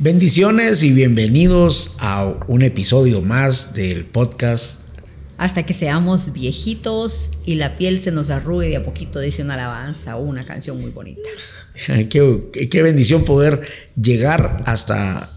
Bendiciones y bienvenidos a un episodio más del podcast. Hasta que seamos viejitos y la piel se nos arrugue de a poquito, dice una alabanza o una canción muy bonita. qué, qué, bendición poder llegar hasta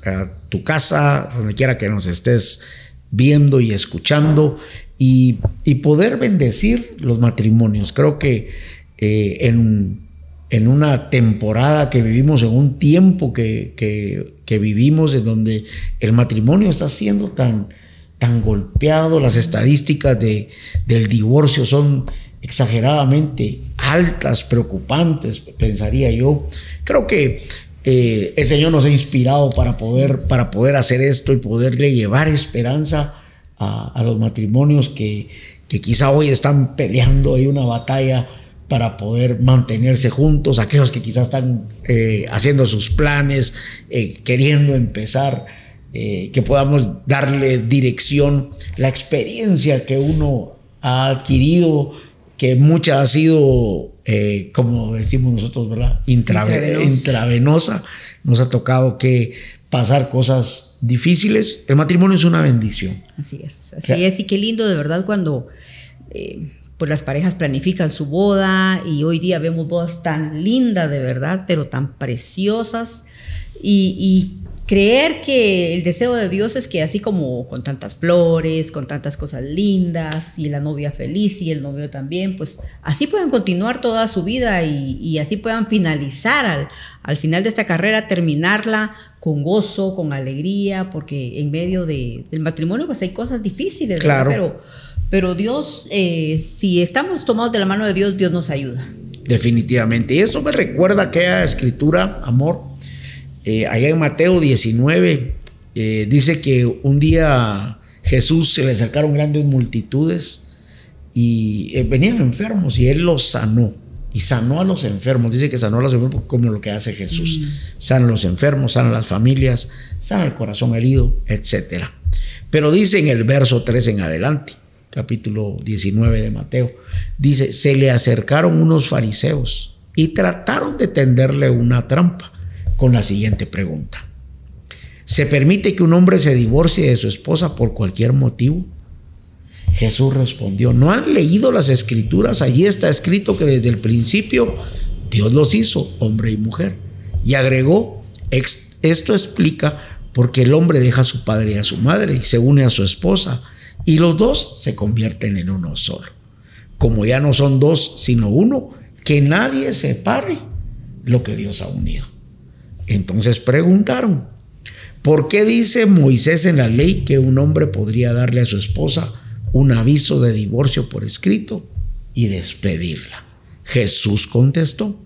tu casa, donde quiera que nos estés viendo y escuchando, y, poder bendecir los matrimonios. Creo que eh, en en una temporada que vivimos, en un tiempo que, que, vivimos, en donde el matrimonio está siendo tan, tan golpeado, las estadísticas de, del divorcio son exageradamente altas, preocupantes, pensaría yo. Creo que eh, el Señor nos ha inspirado para poder, para poder hacer esto y poderle llevar esperanza a, a los matrimonios que, que quizá hoy están peleando ahí una batalla para poder mantenerse juntos, aquellos que quizás están eh, haciendo sus planes, eh, queriendo empezar, eh, que podamos darle dirección, la experiencia que uno ha adquirido, que mucha ha sido, como decimos nosotros, ¿verdad? Intravenosa. Intravenosa. Nos ha tocado que pasar cosas difíciles. El matrimonio es una bendición. Así es, así es. Y qué lindo de verdad cuando pues las parejas planifican su boda y hoy día vemos bodas tan lindas de verdad, pero tan preciosas y, creer que el deseo de Dios es que así como con tantas flores, con tantas cosas lindas y la novia feliz y el novio también, pues así puedan continuar toda su vida y, así puedan finalizar al, al, final de esta carrera, terminarla con gozo, con alegría, porque en medio de, del matrimonio pues hay cosas difíciles, claro. pero pero Dios, eh, si estamos tomados de la mano de Dios, Dios nos ayuda. Definitivamente. Y esto me recuerda aquella escritura, amor, eh, allá en Mateo 19, eh, dice que un día Jesús se le acercaron grandes multitudes y venían enfermos y él los sanó. Y sanó a los enfermos. Dice que sanó a los enfermos como lo que hace Jesús. Mm. Sana a los enfermos, sana a las familias, sana el corazón herido, etc. Pero dice en el verso 3 en adelante, capítulo 19 de Mateo, dice, se le acercaron unos fariseos y trataron de tenderle una trampa con la siguiente pregunta. ¿Se permite que un hombre se divorcie de su esposa por cualquier motivo? Jesús respondió, ¿no han leído las escrituras? Allí está escrito que desde el principio Dios los hizo, hombre y mujer. Y agregó, esto explica por qué el hombre deja a su padre y a su madre y se une a su esposa y los dos se convierten en uno solo. Como ya no son dos, sino uno, que nadie separe lo que Dios ha unido. Entonces preguntaron, ¿por qué dice Moisés en la ley que un hombre podría darle a su esposa un aviso de divorcio por escrito y despedirla? Jesús contestó,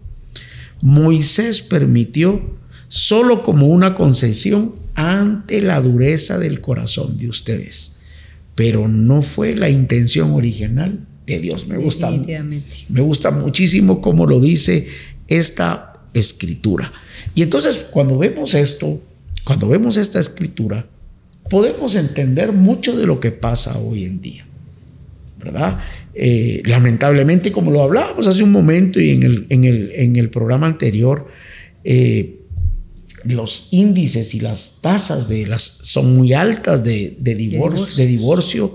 Moisés permitió solo como una concesión ante la dureza del corazón de ustedes pero no fue la intención original de Dios. Me gusta, me gusta muchísimo cómo lo dice esta escritura. Y entonces cuando vemos esto, cuando vemos esta escritura, podemos entender mucho de lo que pasa hoy en día. ¿Verdad? Eh, lamentablemente, como lo hablábamos hace un momento y en el, en el, en el programa anterior, eh, los índices y las tasas de las, son muy altas de, divorcio, de divorcio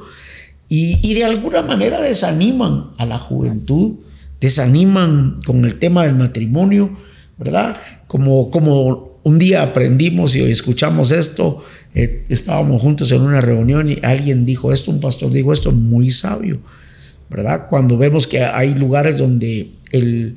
y, de alguna manera desaniman a la juventud, desaniman con el tema del matrimonio, ¿verdad? Como, como un día aprendimos y escuchamos esto, eh, estábamos juntos en una reunión y alguien dijo esto, un pastor dijo esto muy sabio, ¿verdad? Cuando vemos que hay lugares donde el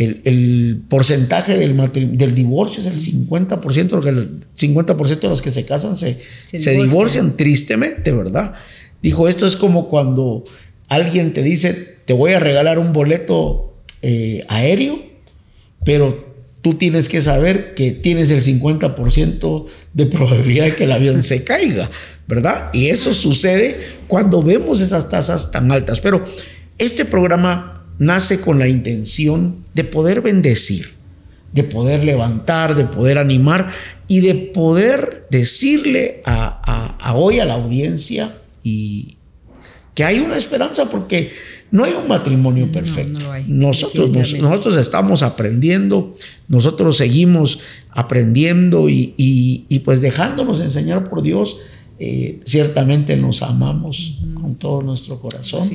el, porcentaje del, del, divorcio es el 50%, porque el 50% de los que se casan se, se, divorcian. tristemente, ¿verdad? Dijo, esto es como cuando alguien te dice, te voy a regalar un boleto eh, aéreo, pero tú tienes que saber que tienes el 50% de probabilidad de que el avión se caiga, ¿verdad? Y eso sucede cuando vemos esas tasas tan altas. Pero este programa nace con la intención de poder bendecir, de poder levantar, de poder animar y de poder decirle a, hoy a la audiencia y que hay una esperanza porque No hay un matrimonio perfecto. nosotros, nosotros estamos aprendiendo, nosotros seguimos aprendiendo y, pues dejándonos enseñar por Dios. Eh, ciertamente nos amamos con todo nuestro corazón,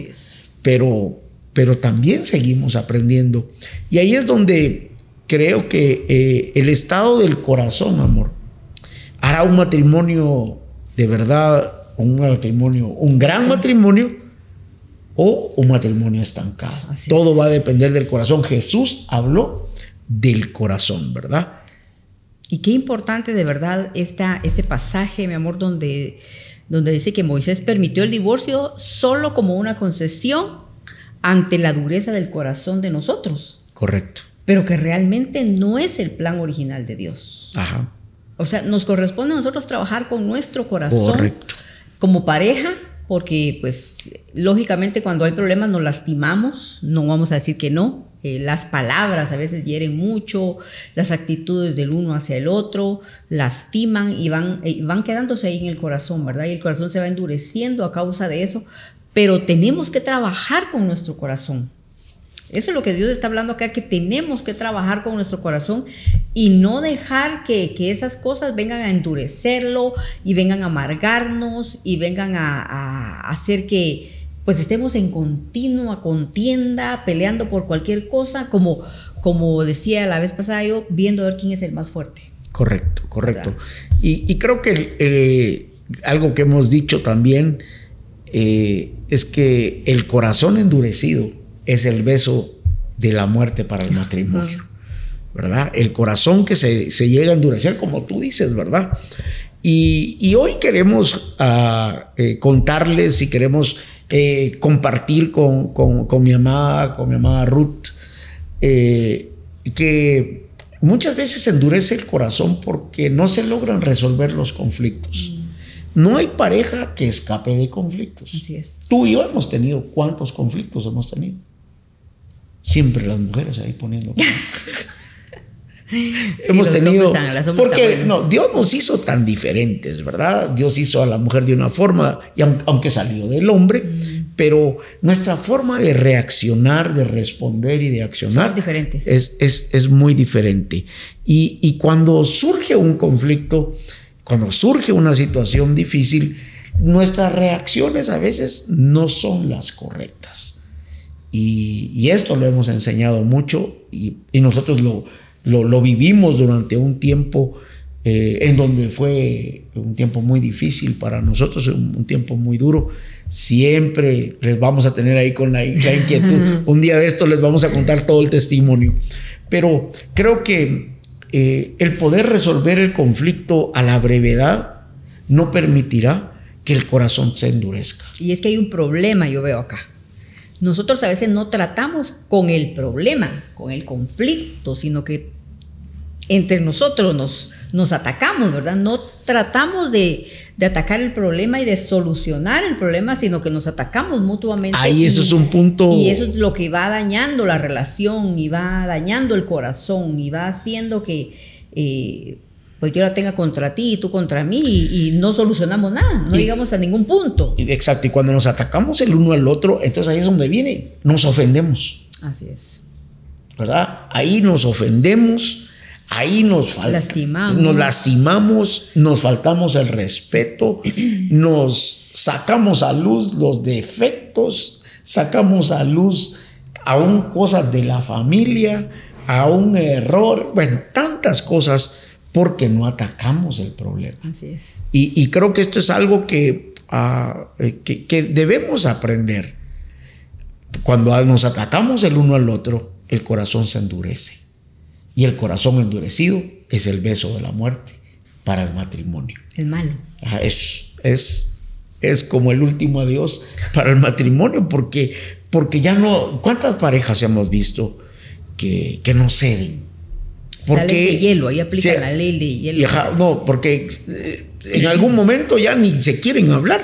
pero, pero también seguimos aprendiendo. Y ahí es donde creo que eh, el estado del corazón, amor, hará un matrimonio de verdad, un matrimonio, un gran matrimonio o un matrimonio estancado. Todo va a depender del corazón. Jesús habló del corazón, ¿verdad? Y qué importante de verdad esta, este pasaje, mi amor, donde, donde dice que Moisés permitió el divorcio solo como una concesión ante la dureza del corazón de nosotros. Correcto. Pero que realmente no es el plan original de Dios. Ajá. O sea, nos corresponde a nosotros trabajar con nuestro corazón como pareja, porque pues lógicamente cuando hay problemas nos lastimamos, no vamos a decir que no. Eh, las palabras a veces hieren mucho, las actitudes del uno hacia el otro lastiman y van, eh, van quedándose ahí en el corazón, ¿verdad? Y el corazón se va endureciendo a causa de eso, pero tenemos que trabajar con nuestro corazón. Eso es lo que Dios está hablando acá, que tenemos que trabajar con nuestro corazón y no dejar que, esas cosas vengan a endurecerlo y vengan a amargarnos y vengan a, hacer que pues estemos en continua contienda, peleando por cualquier cosa, como, como decía la vez pasada yo, viendo a ver quién es el más fuerte. Correcto, correcto. Y, creo que eh, algo que hemos dicho también eh, es que el corazón endurecido, es el beso de la muerte para el matrimonio, ¿verdad? El corazón que se, llega a endurecer, como tú dices, ¿verdad? Y, hoy queremos ah, eh, contarles y queremos eh, compartir con, mi amada, con mi amada Ruth, que muchas veces endurece el corazón porque no se logran resolver los conflictos. No hay pareja que escape de conflictos. Así es. Tú y yo hemos tenido, ¿cuántos conflictos hemos tenido? Siempre las mujeres ahí poniendo. Hemos tenido. porque no, Dios nos hizo tan diferentes, ¿verdad? Dios hizo a la mujer de una forma, y aunque salió del hombre, mm. pero nuestra forma de reaccionar, de responder y de accionar diferentes. Es, es, es, muy diferente. Y, y cuando surge un conflicto, cuando surge una situación difícil, nuestras reacciones a veces no son las correctas. Y, esto lo hemos enseñado mucho y, nosotros lo, lo, vivimos durante un tiempo eh, en donde fue un tiempo muy difícil para nosotros, un, tiempo muy duro. Siempre les vamos a tener ahí con la, inquietud. un día de esto les vamos a contar todo el testimonio. Pero creo que eh, el poder resolver el conflicto a la brevedad no permitirá que el corazón se endurezca. Y es que hay un problema, yo veo acá. Nosotros a veces no tratamos con el problema, con el conflicto, sino que entre nosotros nos, nos atacamos, ¿verdad? No tratamos de, atacar el problema y de solucionar el problema, sino que nos atacamos mutuamente. Ahí eso es un punto. Y eso es lo que va dañando la relación y va dañando el corazón y va haciendo que eh, pues yo la tenga contra ti y tú contra mí y, no solucionamos nada, no llegamos a ningún punto. Exacto, y cuando nos atacamos el uno al otro, entonces ahí es donde viene, nos ofendemos. Así es. ¿Verdad? Ahí nos ofendemos, ahí nos lastimamos. Nos lastimamos, nos faltamos el respeto, nos sacamos a luz los defectos, sacamos a luz aún cosas de la familia, a un error, bueno, tantas cosas porque no atacamos el problema. Así es. Y, creo que esto es algo ah, que, que, debemos aprender. Cuando nos atacamos el uno al otro, el corazón se endurece. Y el corazón endurecido es el beso de la muerte para el matrimonio. El malo. es, es, es como el último adiós para el matrimonio, porque, porque ya no. ¿Cuántas parejas hemos visto que, que no ceden? Porque, la ley de hielo, ahí aplica la ley de hielo. no, porque eh, en algún momento ya ni se quieren hablar.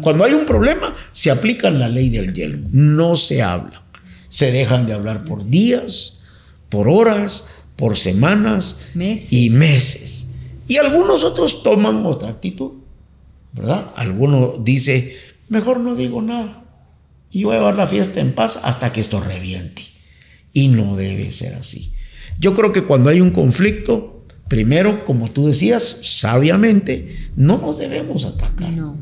cuando hay un problema, se aplica la ley del hielo. No se habla. Se dejan de hablar por días, por horas, por semanas y meses. Y algunos otros toman otra actitud, ¿verdad? Alguno dice, mejor no digo nada. y voy a llevar la fiesta en paz hasta que esto reviente. Y no debe ser así. Yo creo que cuando hay un conflicto, primero, como tú decías, sabiamente, no nos debemos atacar. No.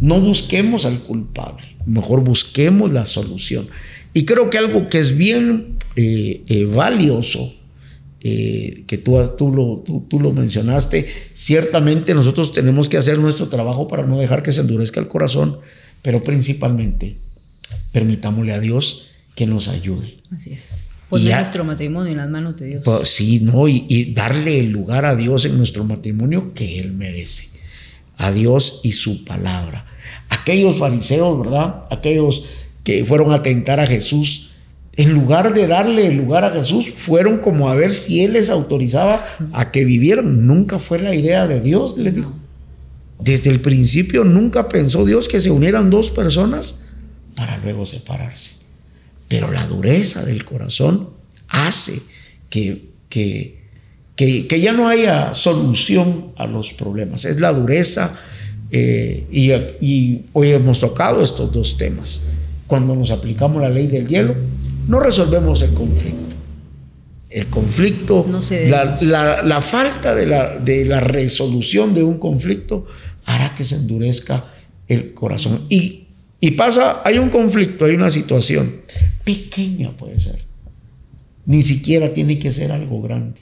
No busquemos al culpable, mejor busquemos la solución. Y creo que algo que es bien eh, eh, valioso, eh, que tú, tú, lo, tú, lo mencionaste, ciertamente nosotros tenemos que hacer nuestro trabajo para no dejar que se endurezca el corazón, pero principalmente permitámosle a Dios que nos ayude. Así es. Poner nuestro matrimonio en las manos de Dios. Pues, sí, ¿no? Y, y, darle el lugar a Dios en nuestro matrimonio que Él merece. A Dios y su palabra. Aquellos fariseos, ¿verdad? Aquellos que fueron a tentar a Jesús, en lugar de darle lugar a Jesús, fueron como a ver si Él les autorizaba a que vivieran. Nunca fue la idea de Dios, le dijo. Desde el principio nunca pensó Dios que se unieran dos personas para luego separarse. Pero la dureza del corazón hace que, que, que, ya no haya solución a los problemas. Es la dureza eh, y hoy hemos tocado estos dos temas. Cuando nos aplicamos la ley del hielo, no resolvemos el conflicto. El conflicto, la, la, falta de la, de la resolución de un conflicto hará que se endurezca el corazón. Y y pasa, hay un conflicto, hay una situación. Pequeña puede ser. Ni siquiera tiene que ser algo grande.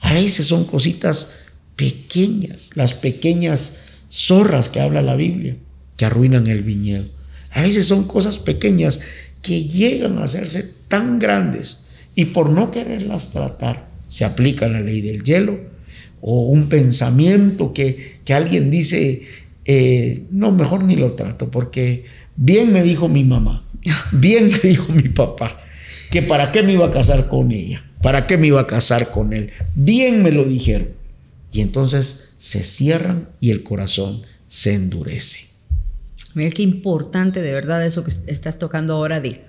A veces son cositas pequeñas, las pequeñas zorras que habla la Biblia, que arruinan el viñedo. A veces son cosas pequeñas que llegan a hacerse tan grandes y por no quererlas tratar se aplica la ley del hielo o un pensamiento que, que alguien dice eh, no, mejor ni lo trato, porque bien me dijo mi mamá, bien me dijo mi papá, que para qué me iba a casar con ella, para qué me iba a casar con él, bien me lo dijeron. Y entonces se cierran y el corazón se endurece. Mira qué importante de verdad eso que estás tocando ahora de,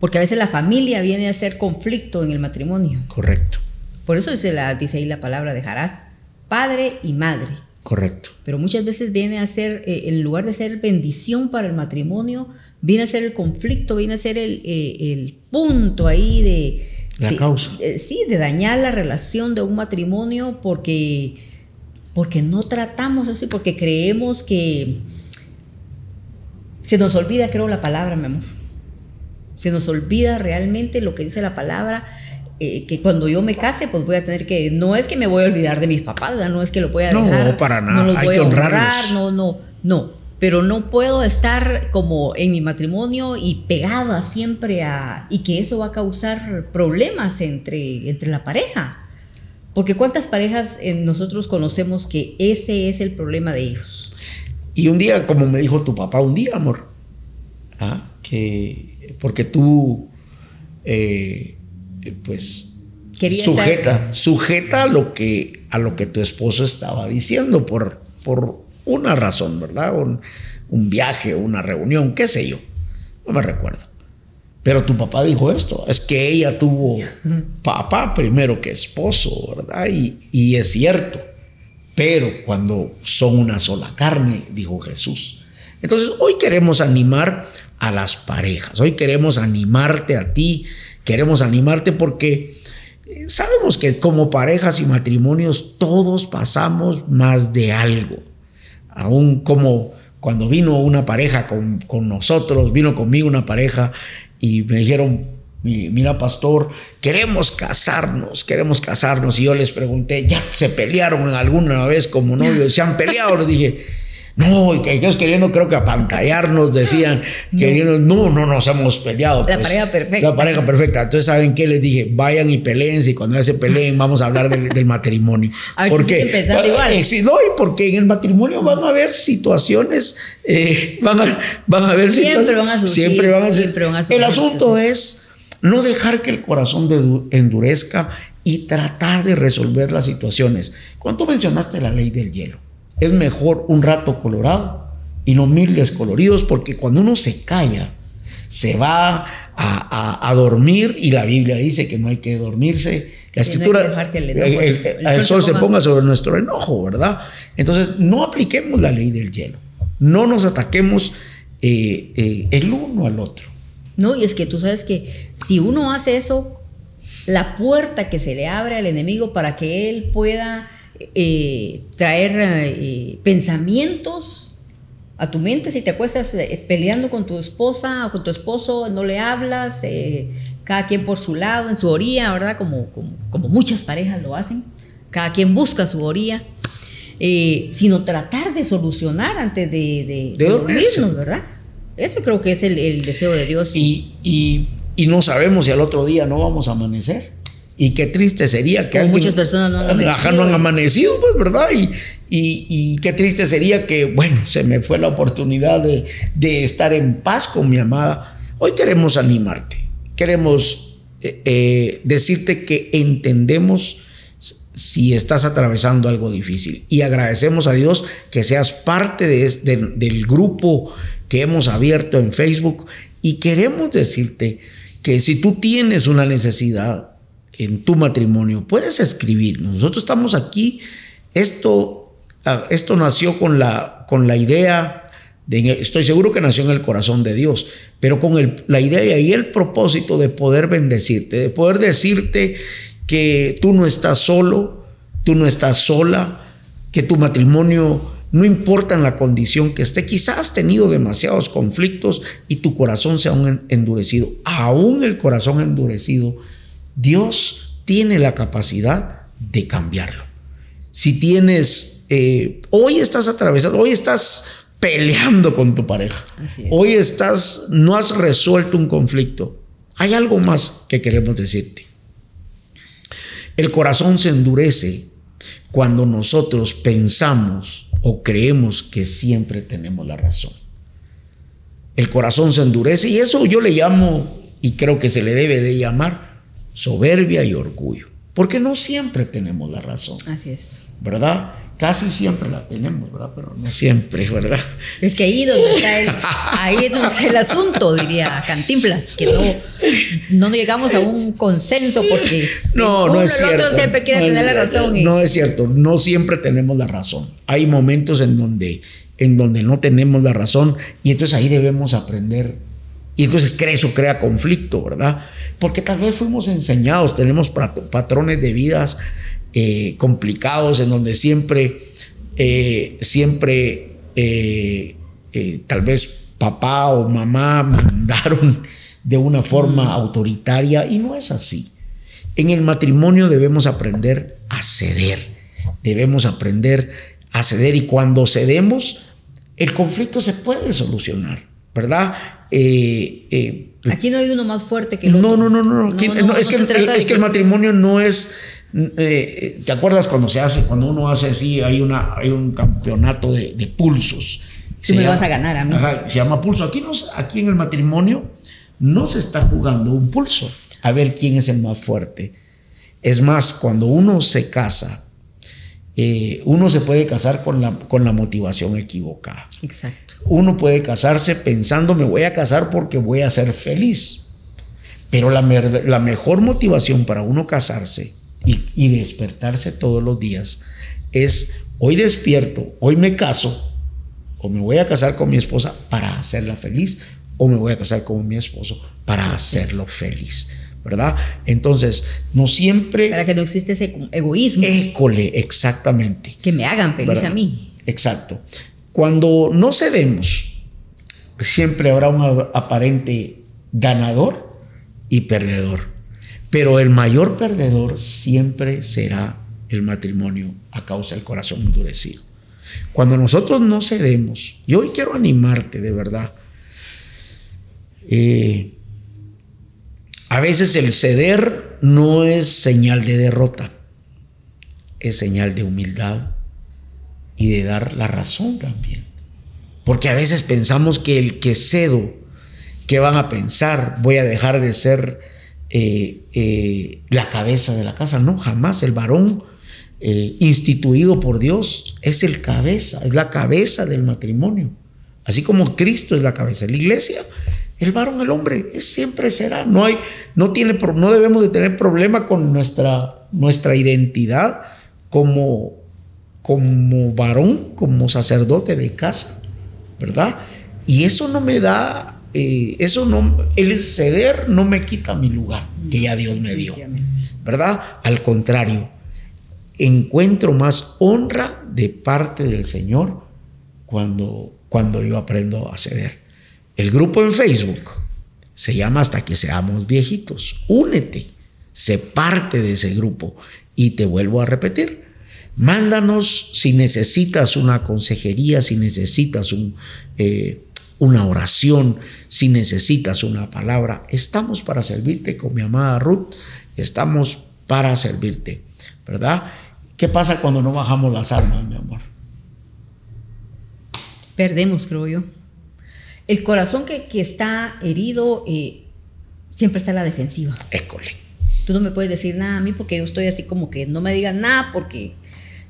porque a veces la familia viene a ser conflicto en el matrimonio. Correcto. Por eso dice, la, dice ahí la palabra dejarás padre y madre. Correcto. Pero muchas veces viene a ser, eh, en lugar de ser bendición para el matrimonio, viene a ser el conflicto, viene a ser el, eh, punto ahí de... La causa. Eh, sí, de dañar la relación de un matrimonio porque, porque no tratamos eso y porque creemos que... Se nos olvida, creo, la palabra, mi amor. Se nos olvida realmente lo que dice la palabra eh, que cuando yo me case, pues voy a tener que, no es que me voy a olvidar de mis papás, no es que lo voy a dejar. No, para nada, no los voy a honrar, no, no, no. Pero no puedo estar como en mi matrimonio y pegada siempre a, y que eso va a causar problemas entre, entre la pareja. Porque cuántas parejas nosotros conocemos que ese es el problema de ellos. Y un día, como me dijo tu papá, un día, amor, ¿ah? que porque tú eh, pues sujeta, sujeta a lo que a lo que tu esposo estaba diciendo por, por una razón, ¿verdad? Un, un viaje, una reunión, qué sé yo. No me recuerdo. Pero tu papá dijo esto, es que ella tuvo papá primero que esposo, ¿verdad? Y, y, es cierto, pero cuando son una sola carne, dijo Jesús. Entonces, hoy queremos animar a las parejas, hoy queremos animarte a ti queremos animarte porque eh, sabemos que como parejas y matrimonios todos pasamos más de algo. Aún como cuando vino una pareja con, nosotros, vino conmigo una pareja y me dijeron, mira pastor, queremos casarnos, queremos casarnos. Y yo les pregunté, ¿ya se pelearon alguna vez como novios? ¿Se han peleado? Les dije, no, y que ellos queriendo, creo que apantallarnos, decían, no. queriendo, no, no nos hemos peleado. La pues, pareja perfecta. La pareja perfecta. Entonces, ¿saben qué? Les dije, vayan y peleen, y cuando ya se peleen, vamos a hablar del, matrimonio. A ver porque, si igual. Eh, sí, no, y porque en el matrimonio van a haber situaciones, eh, van, a, van a haber siempre Van a surgir, siempre van a Siempre van a surgir. El asunto es no dejar que el corazón endurezca y tratar de resolver las situaciones. ¿Cuánto mencionaste la ley del hielo? es mejor un rato colorado y no mil descoloridos, porque cuando uno se calla, se va a, dormir y la Biblia dice que no hay que dormirse. La escritura, el, sol, se ponga sobre nuestro enojo, ¿verdad? Entonces, no apliquemos la ley del hielo, no nos ataquemos eh, eh, el uno al otro. No, y es que tú sabes que si uno hace eso, la puerta que se le abre al enemigo para que él pueda eh, traer pensamientos a tu mente, si te acuestas peleando con tu esposa o con tu esposo, no le hablas, cada quien por su lado, en su orilla, ¿verdad? Como, como, muchas parejas lo hacen, cada quien busca su orilla. sino tratar de solucionar antes de, de, dormirnos, ¿verdad? Ese creo que es el, deseo de Dios. Y, y, y, no sabemos si al otro día no vamos a amanecer. Y qué triste sería que muchas personas no han amanecido. no han amanecido, pues, ¿verdad? Y, y, y, qué triste sería que, bueno, se me fue la oportunidad de, de estar en paz con mi amada. Hoy queremos animarte. Queremos eh, eh, decirte que entendemos si estás atravesando algo difícil. Y agradecemos a Dios que seas parte de, del grupo que hemos abierto en Facebook y queremos decirte que si tú tienes una necesidad en tu matrimonio, puedes escribir. Nosotros estamos aquí. Esto, ah, esto nació con la, con la idea, de, estoy seguro que nació en el corazón de Dios, pero con el, la idea y el propósito de poder bendecirte, de poder decirte que tú no estás solo, tú no estás sola, que tu matrimonio no importa en la condición que esté, quizás has tenido demasiados conflictos y tu corazón se ha endurecido. Aún el corazón endurecido, Dios tiene la capacidad de cambiarlo. Si tienes, eh, hoy estás atravesando, hoy estás peleando con tu pareja, hoy estás, no has resuelto un conflicto, hay algo más que queremos decirte. El corazón se endurece cuando nosotros pensamos o creemos que siempre tenemos la razón. El corazón se endurece y eso yo le llamo, y creo que se le debe de llamar, soberbia y orgullo. Porque no siempre tenemos la razón. Así es. ¿Verdad? Casi siempre la tenemos, ¿verdad? Pero no siempre, ¿verdad? Es que ahí donde está el, ahí es donde está el asunto, diría Cantinflas, que no, no llegamos a un consenso porque no, no es cierto. otro siempre quiere tener la razón. No es cierto, no siempre tenemos la razón. Hay momentos en donde, en donde no tenemos la razón y entonces ahí debemos aprender. Y entonces eso crea conflicto, ¿verdad? Porque tal vez fuimos enseñados, tenemos patrones de vidas eh, complicados en donde siempre, eh, siempre, eh, tal vez papá o mamá mandaron de una forma mm. autoritaria y no es así. En el matrimonio debemos aprender a ceder, debemos aprender a ceder y cuando cedemos, el conflicto se puede solucionar, ¿verdad? Aquí no hay uno más fuerte que el otro. No, no, no, no. es, que, es que el matrimonio no es eh, ¿Te acuerdas cuando se hace, cuando uno hace así, hay, una, hay un campeonato de, pulsos? Si me vas a ganar a mí. se llama pulso. Aquí, no, aquí en el matrimonio no se está jugando un pulso a ver quién es el más fuerte. Es más, cuando uno se casa, eh, uno se puede casar con la, con la motivación equivocada. Exacto. Uno puede casarse pensando, me voy a casar porque voy a ser feliz. Pero la, la mejor motivación para uno casarse y, despertarse todos los días es hoy despierto, hoy me caso, o me voy a casar con mi esposa para hacerla feliz, o me voy a casar con mi esposo para hacerlo feliz. ¿Verdad? Entonces, no siempre. Para que no existe ese egoísmo. École, exactamente. Que me hagan feliz a mí. Exacto. Cuando no cedemos, siempre habrá un aparente ganador y perdedor. Pero el mayor perdedor siempre será el matrimonio a causa del corazón endurecido. Cuando nosotros no cedemos, y hoy quiero animarte de verdad, eh, a veces el ceder no es señal de derrota, es señal de humildad y de dar la razón también. Porque a veces pensamos que el que cedo, ¿qué van a pensar? Voy a dejar de ser eh, eh, la cabeza de la casa. No, jamás. El varón eh, instituido por Dios es el cabeza, es la cabeza del matrimonio. Así como Cristo es la cabeza de la iglesia, el varón, el hombre, es, siempre será. No, hay, no, tiene, no debemos de tener problema con nuestra, nuestra identidad como, como varón, como sacerdote de casa, ¿verdad? Y eso no me da, eh, eso no, el ceder no me quita mi lugar que ya Dios me dio, ¿verdad? Al contrario, encuentro más honra de parte del Señor cuando, cuando yo aprendo a ceder. El grupo en Facebook se llama Hasta que seamos viejitos. Únete, sé parte de ese grupo. Y te vuelvo a repetir, mándanos si necesitas una consejería, si necesitas un, eh, una oración, si necesitas una palabra. Estamos para servirte con mi amada Ruth, estamos para servirte, ¿verdad? ¿Qué pasa cuando no bajamos las armas, mi amor? Perdemos, creo yo. El corazón que, está herido eh, siempre está en la defensiva. École. Tú no me puedes decir nada a mí porque yo estoy así como que no me digas nada porque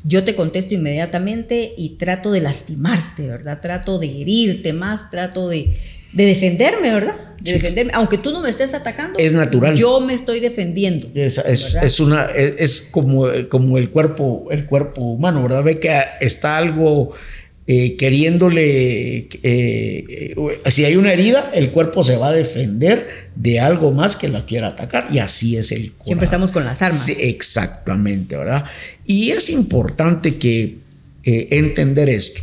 yo te contesto inmediatamente y trato de lastimarte, ¿verdad? Trato de herirte más, trato de, defenderme, ¿verdad? De defenderme. Aunque tú no me estés atacando. Es natural. Yo me estoy defendiendo. Es, es, una, es, como, como el cuerpo, el cuerpo humano, ¿verdad? Ve que está algo eh, queriéndole, eh, eh, si hay una herida, el cuerpo se va a defender de algo más que la quiera atacar y así es el cuerpo. Siempre estamos con las armas. Sí, exactamente, ¿verdad? Y es importante que entender esto.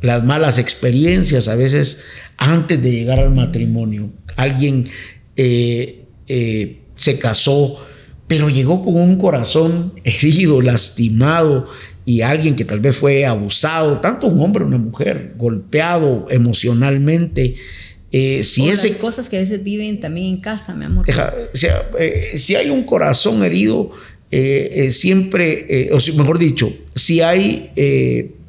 Las malas experiencias a veces antes de llegar al matrimonio, alguien se casó, pero llegó con un corazón herido, lastimado, y alguien que tal vez fue abusado, tanto un hombre o una mujer, golpeado emocionalmente. Eh, si o las cosas que a veces viven también en casa, mi amor. Eh, si hay un corazón herido, eh, siempre, o mejor dicho, si hay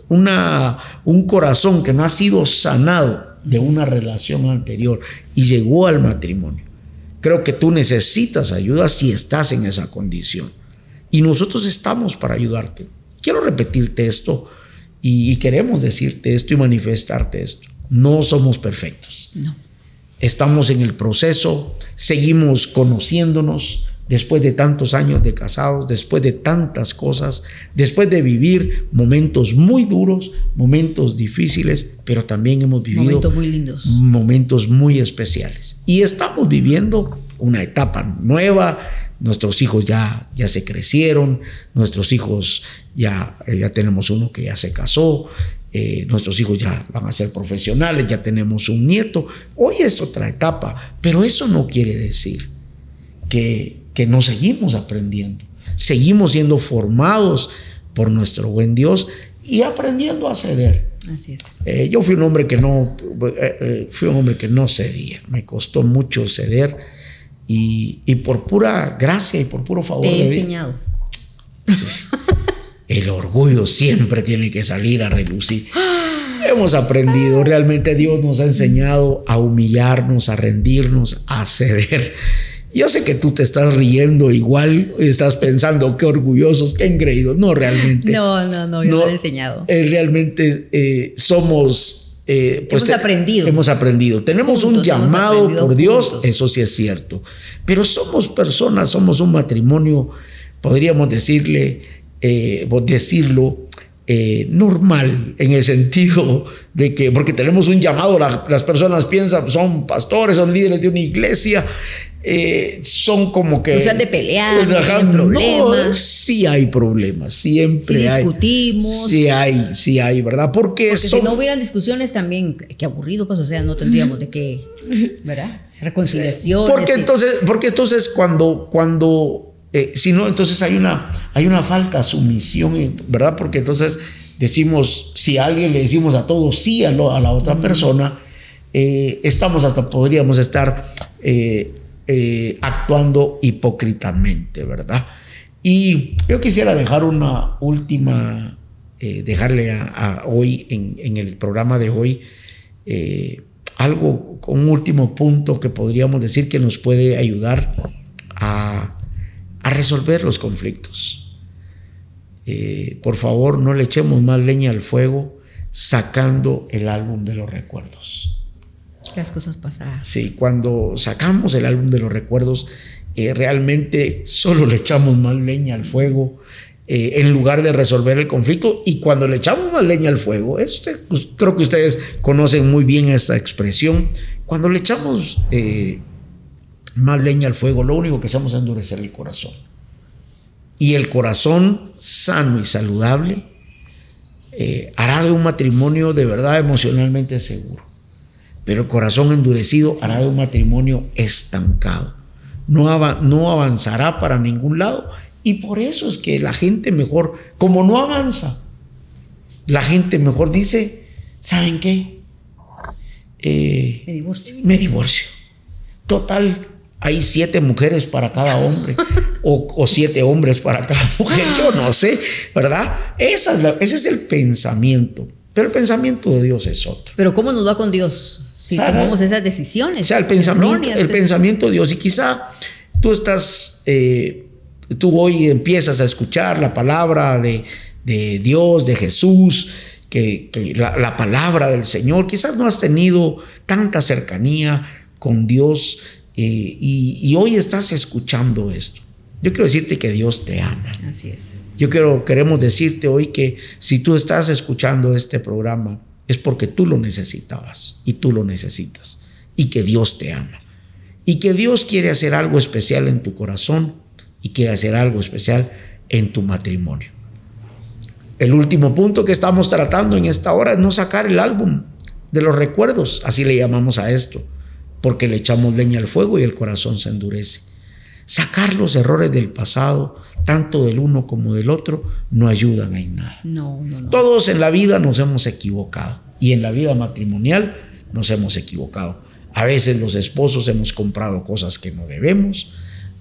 una, un corazón que no ha sido sanado de una relación anterior y llegó al matrimonio, creo que tú necesitas ayuda si estás en esa condición. Y nosotros estamos para ayudarte. Quiero repetirte esto y, queremos decirte esto y manifestarte esto. No somos perfectos. No. Estamos en el proceso, seguimos conociéndonos después de tantos años de casados, después de tantas cosas, después de vivir momentos muy duros, momentos difíciles, pero también hemos vivido momentos muy lindos, momentos muy especiales. Y estamos viviendo una etapa nueva Nuestros hijos ya, ya se crecieron, nuestros hijos ya, eh, ya tenemos uno que ya se casó, eh, nuestros hijos ya van a ser profesionales, ya tenemos un nieto. Hoy es otra etapa, pero eso no quiere decir que, que no seguimos aprendiendo. Seguimos siendo formados por nuestro buen Dios y aprendiendo a ceder. Así es. Eh, yo fui un hombre que no, fui un hombre que no cedía. Me costó mucho ceder y, por pura gracia y por puro favor. Te he enseñado. El orgullo siempre tiene que salir a relucir. Hemos aprendido, realmente Dios nos ha enseñado a humillarnos, a rendirnos, a ceder. Yo sé que tú te estás riendo igual, estás pensando qué orgullosos, qué engreídos. No, realmente. No, no, no, yo no, he enseñado. Eh, realmente eh, somos eh, pues hemos aprendido. Hemos aprendido. Tenemos un llamado por Dios, eso sí es cierto. Pero somos personas, somos un matrimonio, podríamos decirle, eh, decirlo, eh, normal en el sentido de que, porque tenemos un llamado, las personas piensan, son pastores, son líderes de una iglesia, eh, son como que... No sean de pelear, no problemas. sí hay problemas, siempre sí discutimos. Sí hay, sí hay, ¿verdad? Porque, si no hubieran discusiones también, qué aburrido, pues, o sea, no tendríamos de qué, ¿verdad? Reconciliación. Porque entonces, porque entonces cuando, cuando eh, si no, entonces hay una, hay una falta de sumisión, ¿verdad? Porque entonces decimos, si a alguien le decimos a todos sí a, la otra persona, eh, estamos hasta, podríamos estar eh, actuando hipócritamente, ¿verdad? Y yo quisiera dejar una última, eh, dejarle a, hoy, en, el programa de hoy, eh, algo, un último punto que podríamos decir que nos puede ayudar a, a resolver los conflictos. por favor, no le echemos más leña al fuego sacando el álbum de los recuerdos. Las cosas pasadas. Sí, cuando sacamos el álbum de los recuerdos, eh, realmente solo le echamos más leña al fuego. eh, en lugar de resolver el conflicto. Y cuando le echamos más leña al fuego, este, pues, creo que ustedes conocen muy bien esta expresión, cuando le echamos eh, más leña al fuego, lo único que hacemos es endurecer el corazón. Y el corazón sano y saludable eh, hará de un matrimonio de verdad emocionalmente seguro. Pero el corazón endurecido hará de un matrimonio estancado. No, no avanzará para ningún lado. Y por eso es que la gente mejor, como no avanza, la gente mejor dice, ¿saben qué? Eh, me divorcio. Me divorcio. Total, hay siete mujeres para cada hombre o, siete hombres para cada mujer, yo no sé, ¿verdad? Esa es ese es el pensamiento, pero el pensamiento de Dios es otro. Pero ¿cómo nos va con Dios si tomamos esas decisiones? O sea, el pensamiento, el pensamiento de Dios, y quizá tú estás, eh, tú hoy empiezas a escuchar la palabra de, Dios, de Jesús, que, la, la palabra del Señor, quizás no has tenido tanta cercanía con Dios eh, y, hoy estás escuchando esto. Yo quiero decirte que Dios te ama. Así es. Yo quiero, queremos decirte hoy que si tú estás escuchando este programa es porque tú lo necesitabas y tú lo necesitas y que Dios te ama y que Dios quiere hacer algo especial en tu corazón y quiere hacer algo especial en tu matrimonio. El último punto que estamos tratando en esta hora es no sacar el álbum de los recuerdos, así le llamamos a esto porque le echamos leña al fuego y el corazón se endurece. Sacar los errores del pasado, tanto del uno como del otro, no ayudan en nada. No, no, no. Todos en la vida nos hemos equivocado y en la vida matrimonial nos hemos equivocado. A veces los esposos hemos comprado cosas que no debemos,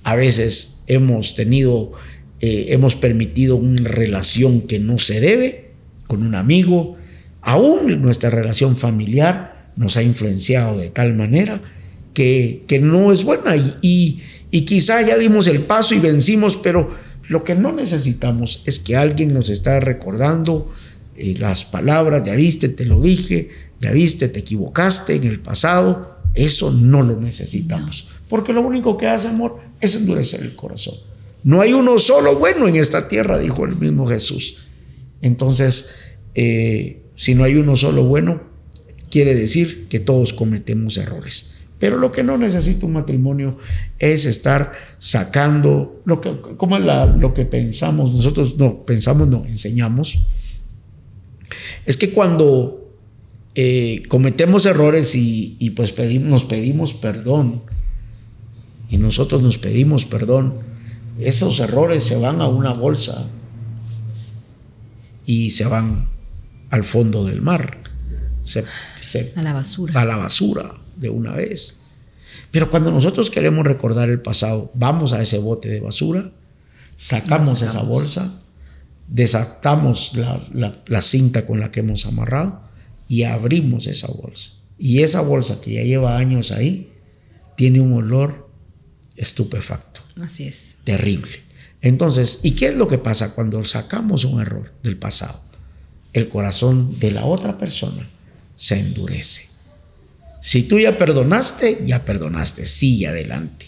a veces hemos tenido, eh, hemos permitido una relación que no se debe con un amigo, aún nuestra relación familiar nos ha influenciado de tal manera que, que no es buena y, y, quizá ya dimos el paso y vencimos, pero lo que no necesitamos es que alguien nos está recordando eh, las palabras, ya viste, te lo dije, ya viste, te equivocaste en el pasado, eso no lo necesitamos, porque lo único que hace amor es endurecer el corazón. No hay uno solo bueno en esta tierra, dijo el mismo Jesús. Entonces, eh, si no hay uno solo bueno, quiere decir que todos cometemos errores. Pero lo que no necesita un matrimonio es estar sacando lo que, como es lo que pensamos, nosotros no pensamos, no enseñamos. Es que cuando eh, cometemos errores y, pues nos pedimos perdón, y nosotros nos pedimos perdón, esos errores se van a una bolsa y se van al fondo del mar. Se a la basura. A la basura de una vez. Pero cuando nosotros queremos recordar el pasado, vamos a ese bote de basura, sacamos esa bolsa, desatamos la, cinta con la que hemos amarrado y abrimos esa bolsa. Y esa bolsa que ya lleva años ahí, tiene un olor estupefacto. Así es. Terrible. Entonces, ¿y qué es lo que pasa cuando sacamos un error del pasado? El corazón de la otra persona se endurece. Si tú ya perdonaste, ya perdonaste, sigue adelante.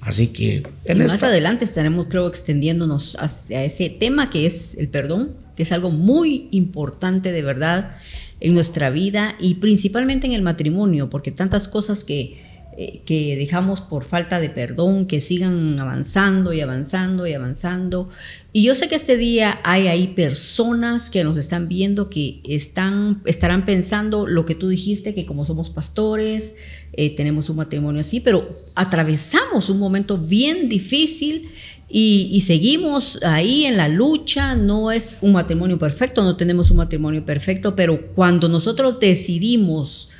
Así que en más adelante estaremos, creo, extendiéndonos hacia ese tema que es el perdón, que es algo muy importante de verdad en nuestra vida y principalmente en el matrimonio, porque tantas cosas que eh, que dejamos por falta de perdón, que sigan avanzando y avanzando y avanzando. Y yo sé que este día hay ahí personas que nos están viendo que están, estarán pensando lo que tú dijiste, que como somos pastores, eh, tenemos un matrimonio así, pero atravesamos un momento bien difícil y, y, seguimos ahí en la lucha. No es un matrimonio perfecto, no tenemos un matrimonio perfecto, pero cuando nosotros decidimos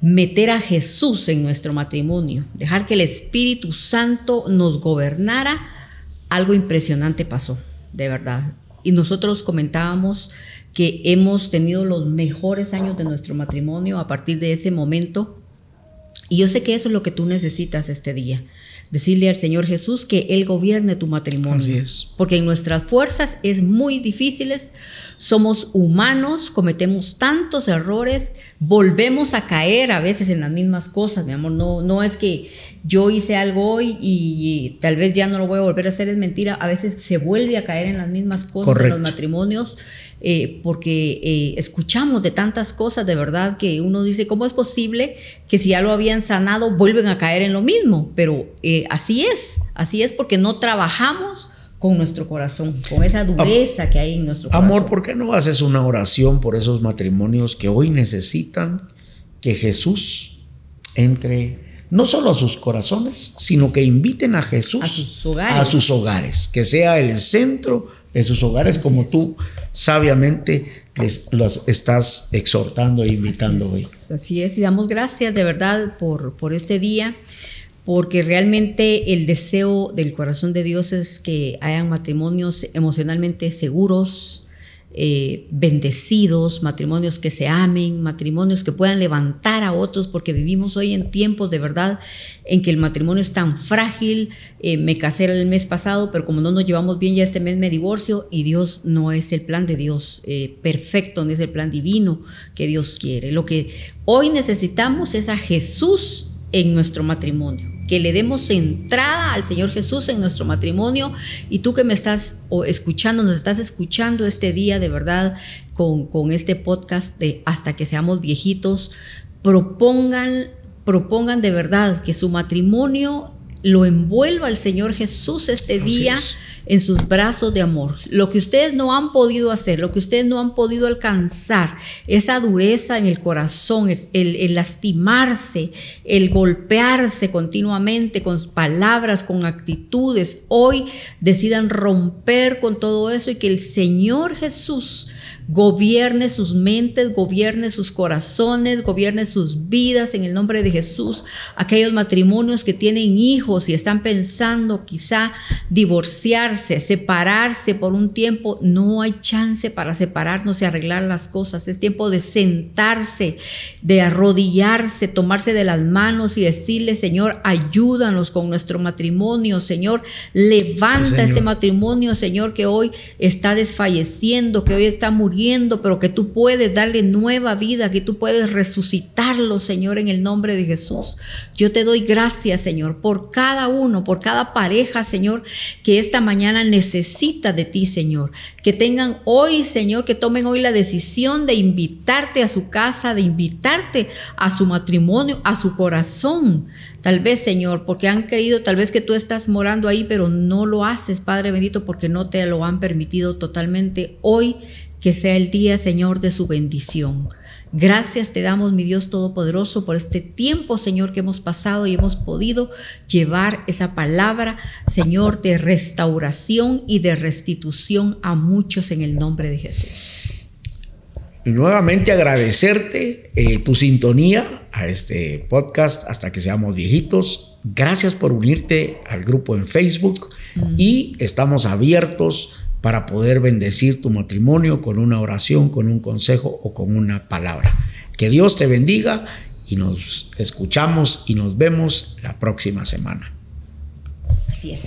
meter a Jesús en nuestro matrimonio, dejar que el Espíritu Santo nos gobernara, algo impresionante pasó, de verdad. Y nosotros comentábamos que hemos tenido los mejores años de nuestro matrimonio a partir de ese momento Y yo sé que eso es lo que tú necesitas este día. Decirle al Señor Jesús que Él gobierne tu matrimonio. Así es. Porque en nuestras fuerzas es muy difíciles. Somos humanos, cometemos tantos errores, volvemos a caer a veces en las mismas cosas, mi amor. No, no es que yo hice algo hoy y, tal vez ya no lo voy a volver a hacer, es mentira. A veces se vuelve a caer en las mismas cosas en los matrimonios eh, porque eh, escuchamos de tantas cosas de verdad que uno dice, ¿cómo es posible que si ya lo habían sanado vuelven a caer en lo mismo? Pero eh, así es, así es porque no trabajamos con nuestro corazón, con esa dureza que hay en nuestro corazón. Amor, ¿por qué no haces una oración por esos matrimonios que hoy necesitan que Jesús entre no solo a sus corazones, sino que inviten a Jesús a sus hogares, a sus hogares que sea el centro de sus hogares como tú sabiamente les, los estás exhortando e invitando hoy. así es, y damos gracias de verdad por, por este día porque realmente el deseo del corazón de Dios es que hayan matrimonios emocionalmente seguros, eh, bendecidos, matrimonios que se amen, matrimonios que puedan levantar a otros, porque vivimos hoy en tiempos de verdad en que el matrimonio es tan frágil. Eh, me casé el mes pasado, pero como no nos llevamos bien ya este mes me divorcio y Dios no es el plan de Dios eh, perfecto, no es el plan divino que Dios quiere. Lo que hoy necesitamos es a Jesús en nuestro matrimonio que le demos entrada al Señor Jesús en nuestro matrimonio. Y tú que me estás escuchando, nos estás escuchando este día de verdad con, con este podcast de Hasta que seamos viejitos, propongan, propongan de verdad que su matrimonio lo envuelva al Señor Jesús este día en sus brazos de amor. Lo que ustedes no han podido hacer, lo que ustedes no han podido alcanzar, esa dureza en el corazón, el, lastimarse, el golpearse continuamente con palabras, con actitudes, hoy decidan romper con todo eso y que el Señor Jesús gobierne sus mentes, gobierne sus corazones, gobierne sus vidas en el nombre de Jesús. Aquellos matrimonios que tienen hijos y están pensando quizá divorciarse, separarse por un tiempo, no hay chance para separarnos y arreglar las cosas. Es tiempo de sentarse, de arrodillarse, tomarse de las manos y decirle, Señor, ayúdanos con nuestro matrimonio, Señor, levanta este matrimonio, Señor, que hoy está desfalleciendo, que hoy está muriendo pero que tú puedes darle nueva vida, que tú puedes resucitarlo, Señor, en el nombre de Jesús. Yo te doy gracias, Señor, por cada uno, por cada pareja, Señor, que esta mañana necesita de ti, Señor. Que tengan hoy, Señor, que tomen hoy la decisión de invitarte a su casa, de invitarte a su matrimonio, a su corazón. Tal vez, Señor, porque han creído, tal vez que tú estás morando ahí, pero no lo haces, Padre bendito, porque no te lo han permitido totalmente. Hoy que sea el día, Señor, de su bendición. Gracias te damos, mi Dios Todopoderoso, por este tiempo, Señor, que hemos pasado y hemos podido llevar esa palabra, Señor, de restauración y de restitución a muchos en el nombre de Jesús. Nuevamente agradecerte eh, tu sintonía a este podcast hasta que seamos viejitos. Gracias por unirte al grupo en Facebook y estamos abiertos para poder bendecir tu matrimonio con una oración, con un consejo o con una palabra. Que Dios te bendiga y nos escuchamos y nos vemos la próxima semana. Así es.